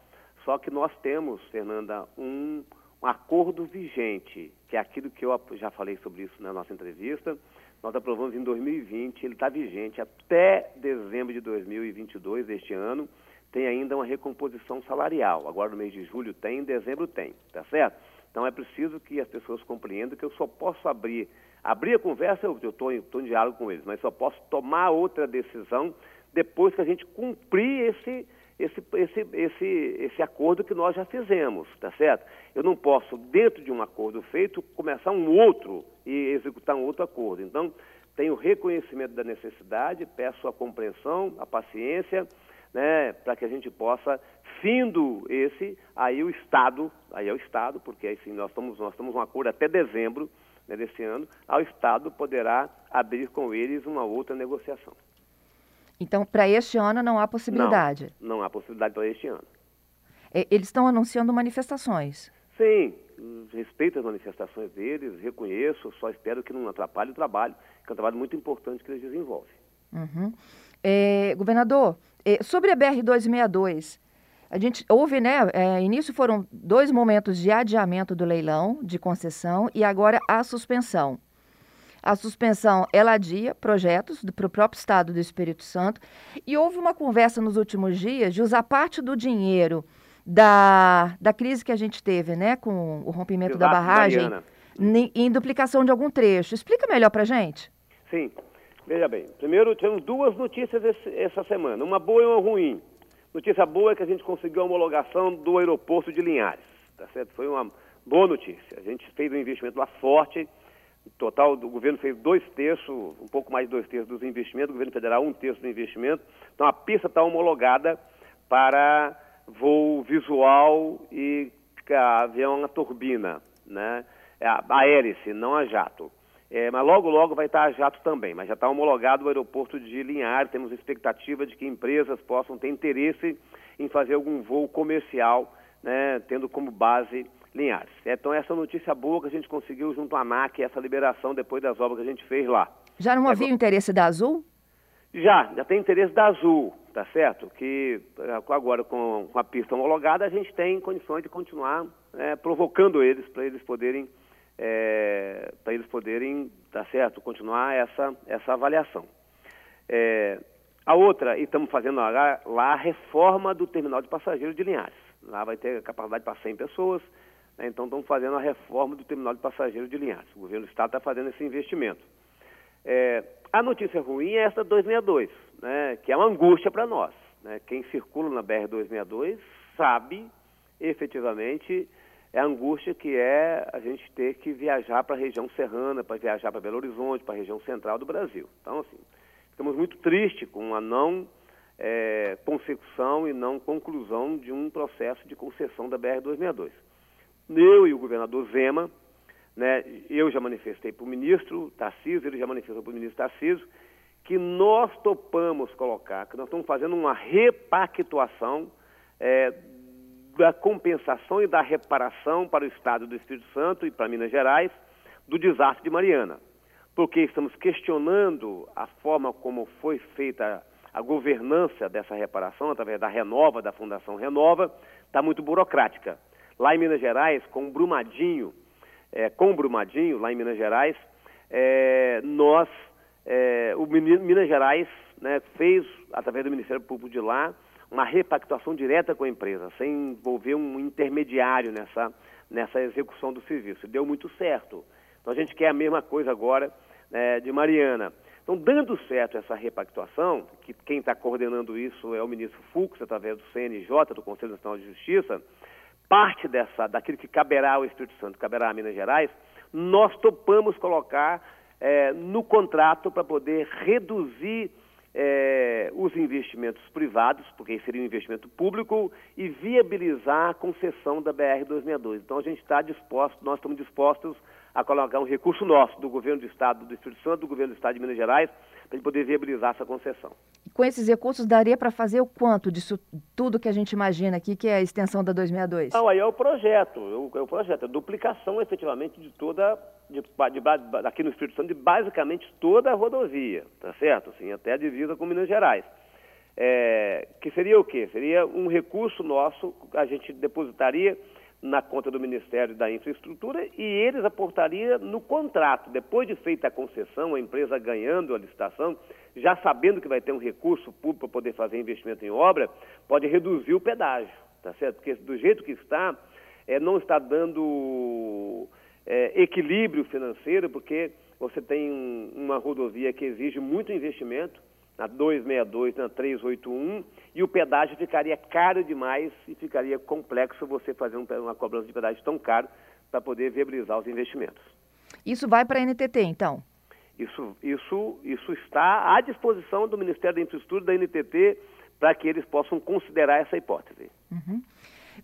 só que nós temos, Fernanda, um, um acordo vigente, que é aquilo que eu já falei sobre isso na nossa entrevista, nós aprovamos em 2020, ele está vigente até dezembro de 2022 deste ano. Tem ainda uma recomposição salarial. Agora no mês de julho tem, em dezembro tem, tá certo? Então é preciso que as pessoas compreendam que eu só posso abrir, abrir a conversa, eu estou em, em diálogo com eles, mas só posso tomar outra decisão depois que a gente cumprir esse, esse, esse, esse, esse acordo que nós já fizemos, tá certo? Eu não posso, dentro de um acordo feito, começar um outro e executar um outro acordo. Então, tenho reconhecimento da necessidade, peço a compreensão, a paciência, né, para que a gente possa, findo esse, aí o Estado, aí é o Estado, porque assim, nós estamos, nós estamos um acordo até dezembro né, desse ano, ao Estado poderá abrir com eles uma outra negociação. Então, para este ano não há possibilidade? Não, não há possibilidade para este ano. É, eles estão anunciando manifestações? Sim, respeito as manifestações deles, reconheço, só espero que não atrapalhe o trabalho, que é um trabalho muito importante que eles desenvolvem. Uhum. É, governador, sobre a BR-262, a gente houve, né? É, início foram dois momentos de adiamento do leilão de concessão e agora a suspensão. a suspensão ela adia projetos para o próprio Estado do Espírito Santo e houve uma conversa nos últimos dias de usar parte do dinheiro da, da crise que a gente teve, né, com o rompimento da barragem, em, em duplicação de algum trecho. Explica melhor para gente. Sim. Veja bem, primeiro temos duas notícias esse, essa semana, uma boa e uma ruim. Notícia boa é que a gente conseguiu a homologação do aeroporto de Linhares, tá certo? Foi uma boa notícia. A gente fez um investimento lá forte, total do governo fez dois terços, um pouco mais de dois terços dos investimentos, o governo federal um terço do investimento. Então a pista está homologada para voo visual e avião a turbina, né? É a, a hélice, não a jato. É, mas logo, logo vai estar a jato também. Mas já está homologado o aeroporto de Linhares. Temos expectativa de que empresas possam ter interesse em fazer algum voo comercial, né, tendo como base Linhares. Então, essa notícia boa que a gente conseguiu junto à ANAC, essa liberação depois das obras que a gente fez lá. Já não havia é, interesse da Azul? Já, já tem interesse da Azul, tá certo? Que agora com, a pista homologada a gente tem condições de continuar é, provocando eles para eles poderem é, para eles poderem, tá certo, continuar essa, essa avaliação. É, a outra, e estamos fazendo lá, lá, a reforma do terminal de passageiros de Linhares. Lá vai ter capacidade para 100 pessoas, né, então estamos fazendo a reforma do terminal de passageiros de Linhares. O governo do Estado está fazendo esse investimento. É, a notícia ruim é essa 262, né, que é uma angústia para nós. Né? Quem circula na BR-262 sabe efetivamente é a angústia que é a gente ter que viajar para a região serrana, para viajar para Belo Horizonte, para a região central do Brasil. Então, assim, ficamos muito tristes com a não é, consecução e não conclusão de um processo de concessão da BR-262. Eu e o governador Zema, né, eu já manifestei para o ministro Tarcísio, ele já manifestou para o ministro Tarcísio, que nós topamos colocar, que nós estamos fazendo uma repactuação é, da compensação e da reparação para o Estado do Espírito Santo e para Minas Gerais do desastre de Mariana. Porque estamos questionando a forma como foi feita a governança dessa reparação, através da Renova, da Fundação Renova, está muito burocrática. Lá em Minas Gerais, com Brumadinho, é, com Brumadinho, lá em Minas Gerais, é, nós, é, o Minas Gerais né, fez, através do Ministério Público de lá, uma repactuação direta com a empresa, sem envolver um intermediário nessa, nessa execução do serviço. Deu muito certo. Então a gente quer a mesma coisa agora né, de Mariana. Então, dando certo essa repactuação, que quem está coordenando isso é o ministro Fux, através do CNJ, do Conselho Nacional de Justiça, parte dessa, daquilo que caberá ao Espírito Santo, caberá a Minas Gerais, nós topamos colocar é, no contrato para poder reduzir é, os investimentos privados, porque seria um investimento público, e viabilizar a concessão da BR-262. Então a gente está disposto, nós estamos dispostos a colocar um recurso nosso, do governo do Estado do Espírito Santo, do governo do Estado de Minas Gerais, para poder viabilizar essa concessão. Com esses recursos, daria para fazer o quanto disso tudo que a gente imagina aqui, que é a extensão da 262? Não, aí é o projeto, é o projeto, a duplicação efetivamente de toda de, de, aqui no Espírito Santo de basicamente toda a rodovia, tá certo? Assim, até a divisa com Minas Gerais. É, que seria o quê? Seria um recurso nosso, a gente depositaria na conta do Ministério da Infraestrutura e eles aportariam no contrato. Depois de feita a concessão, a empresa ganhando a licitação, já sabendo que vai ter um recurso público para poder fazer investimento em obra, pode reduzir o pedágio, tá certo? Porque do jeito que está, é, não está dando é, equilíbrio financeiro, porque você tem um, uma rodovia que exige muito investimento, na 262, na 381, e o pedágio ficaria caro demais e ficaria complexo você fazer um, uma cobrança de pedágio tão caro para poder viabilizar os investimentos. Isso vai para a NTT, então? Isso, isso, isso está à disposição do Ministério da Infraestrutura da NTT para que eles possam considerar essa hipótese. Uhum.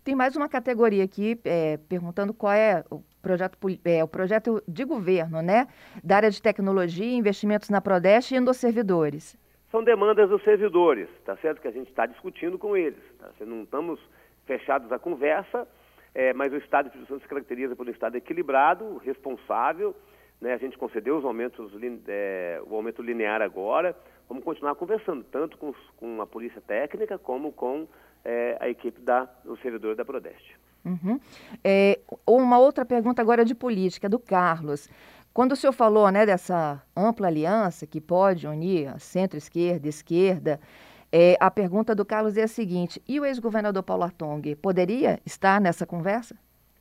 Tem mais uma categoria aqui é, perguntando qual é o projeto, é, o projeto de governo, né? Da área de tecnologia, investimentos na Prodeste e servidores. São demandas dos servidores, tá certo? Que a gente está discutindo com eles. Tá? Não estamos fechados à conversa, é, mas o Estado de Espírito Santo se caracteriza por um Estado equilibrado, responsável. Né? A gente concedeu os aumentos, é, o aumento linear agora. Vamos continuar conversando, tanto com, com a Polícia Técnica como com é, a equipe da, do servidor da Prodeste. Uhum. É, uma outra pergunta agora de política, do Carlos. Quando o senhor falou né, dessa ampla aliança que pode unir centro-esquerda esquerda, é, a pergunta do Carlos é a seguinte: e o ex-governador Paulo Artung poderia estar nessa conversa?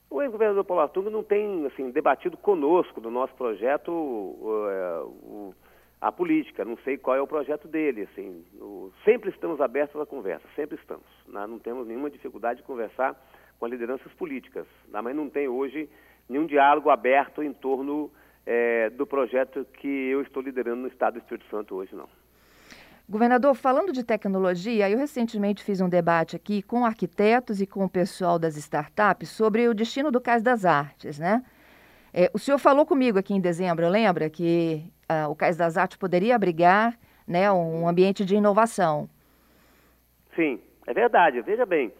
O ex-governador Paulo Artung não tem assim, debatido conosco no nosso projeto uh, uh, a política. Não sei qual é o projeto dele. Assim, o, sempre estamos abertos à conversa, sempre estamos. Né? Não temos nenhuma dificuldade de conversar com as lideranças políticas, né? mas não tem hoje nenhum diálogo aberto em torno é, do projeto que eu estou liderando no Estado do Espírito Santo hoje, não. Governador, falando de tecnologia, eu recentemente fiz um debate aqui com arquitetos e com o pessoal das startups sobre o destino do Cais das Artes, né? É, o senhor falou comigo aqui em dezembro, lembra que uh, o Cais das Artes poderia abrigar né, um ambiente de inovação. Sim, é verdade. Veja bem,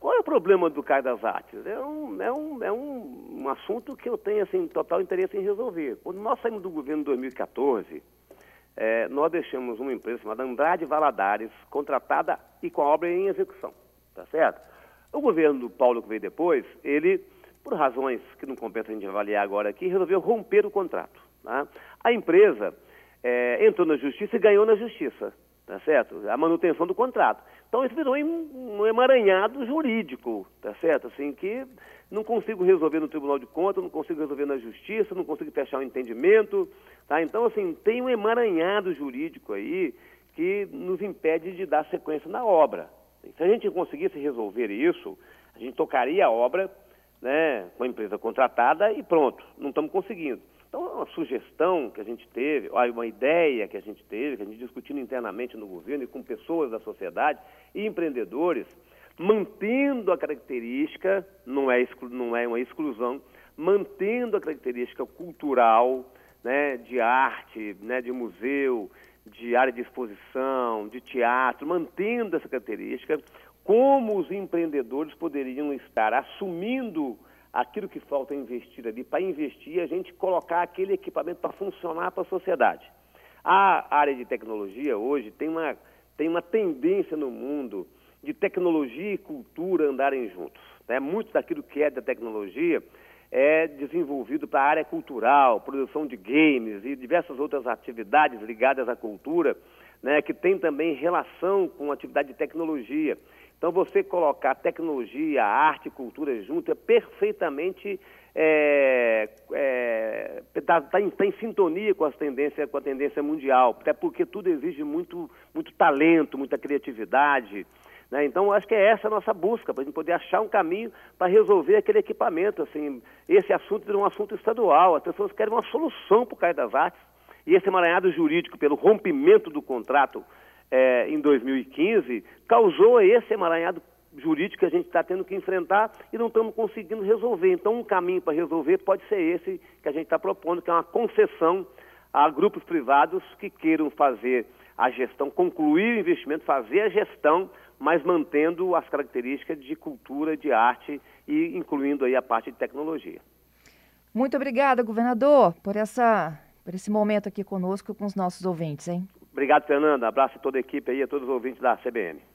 qual é o problema do Cais das Artes? É um, é um, é um, um assunto que eu tenho assim, total interesse em resolver. Quando nós saímos do governo em 2014, é, nós deixamos uma empresa chamada Andrade Valadares, contratada e com a obra em execução, tá certo? O governo do Paulo que veio depois, ele, por razões que não compensa a gente avaliar agora aqui, resolveu romper o contrato. Tá? A empresa é, entrou na justiça e ganhou na justiça, tá certo? A manutenção do contrato. Então isso virou um emaranhado jurídico, tá certo? Assim que não consigo resolver no Tribunal de Contas, não consigo resolver na Justiça, não consigo fechar um entendimento, tá? Então assim tem um emaranhado jurídico aí que nos impede de dar sequência na obra. Se a gente conseguisse resolver isso, a gente tocaria a obra, né, com a empresa contratada e pronto. Não estamos conseguindo. Então, é uma sugestão que a gente teve, uma ideia que a gente teve, que a gente discutindo internamente no governo e com pessoas da sociedade e empreendedores, mantendo a característica, não é, não é uma exclusão, mantendo a característica cultural, né, de arte, né, de museu, de área de exposição, de teatro, mantendo essa característica, como os empreendedores poderiam estar assumindo aquilo que falta investir ali, para investir, a gente colocar aquele equipamento para funcionar para a sociedade. A área de tecnologia hoje tem uma, tem uma tendência no mundo de tecnologia e cultura andarem juntos. Né? Muito daquilo que é da tecnologia é desenvolvido para a área cultural, produção de games e diversas outras atividades ligadas à cultura, né, que tem também relação com atividade de tecnologia. Então, você colocar tecnologia, arte cultura junto é perfeitamente é, é, tá, tá em, tá em, sintonia com, as tendências, com a tendência mundial, até porque tudo exige muito, muito talento, muita criatividade. Né? Então, acho que é essa a nossa busca, para a gente poder achar um caminho para resolver aquele equipamento. Assim, esse assunto virou um assunto estadual, as pessoas querem uma solução para o Caio das Artes, e esse emaranhado jurídico pelo rompimento do contrato é, em 2015 causou esse emaranhado jurídico que a gente está tendo que enfrentar e não estamos conseguindo resolver. Então, um caminho para resolver pode ser esse que a gente está propondo, que é uma concessão a grupos privados que queiram fazer a gestão, concluir o investimento, fazer a gestão, mas mantendo as características de cultura, de arte e incluindo aí a parte de tecnologia. Muito obrigada, governador, por essa por esse momento aqui conosco com os nossos ouvintes, hein? Obrigado, Fernanda. Abraço a toda a equipe aí, a todos os ouvintes da CBN.